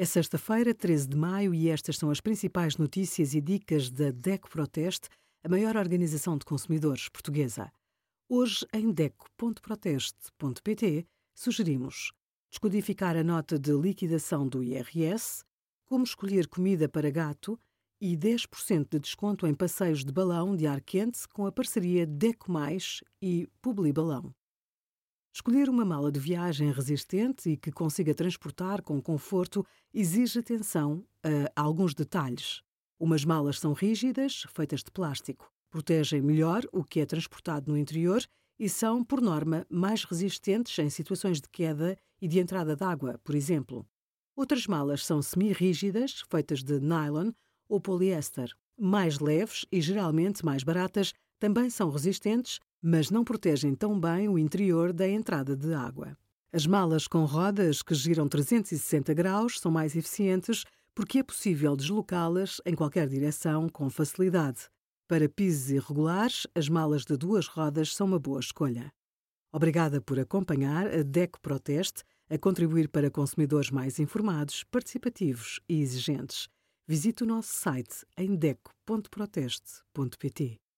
É sexta-feira, 13 de maio, e estas são as principais notícias e dicas da DECO Proteste, a maior organização de consumidores portuguesa. Hoje, em DECO.proteste.pt, sugerimos descodificar a nota de liquidação do IRS, como escolher comida para gato e 10% de desconto em passeios de balão de ar quente com a parceria Deco Mais e Publibalão. Escolher uma mala de viagem resistente e que consiga transportar com conforto exige atenção a alguns detalhes. Umas malas são rígidas, feitas de plástico, protegem melhor o que é transportado no interior e são, por norma, mais resistentes em situações de queda e de entrada d'água, por exemplo. Outras malas são semi-rígidas, feitas de nylon ou poliéster, mais leves e geralmente mais baratas, também são resistentes mas não protegem tão bem o interior da entrada de água. As malas com rodas que giram 360 graus são mais eficientes porque é possível deslocá-las em qualquer direção com facilidade. Para pisos irregulares, as malas de duas rodas são uma boa escolha. Obrigada por acompanhar a DECO Proteste a contribuir para consumidores mais informados, participativos e exigentes. Visite o nosso site em deco.proteste.pt.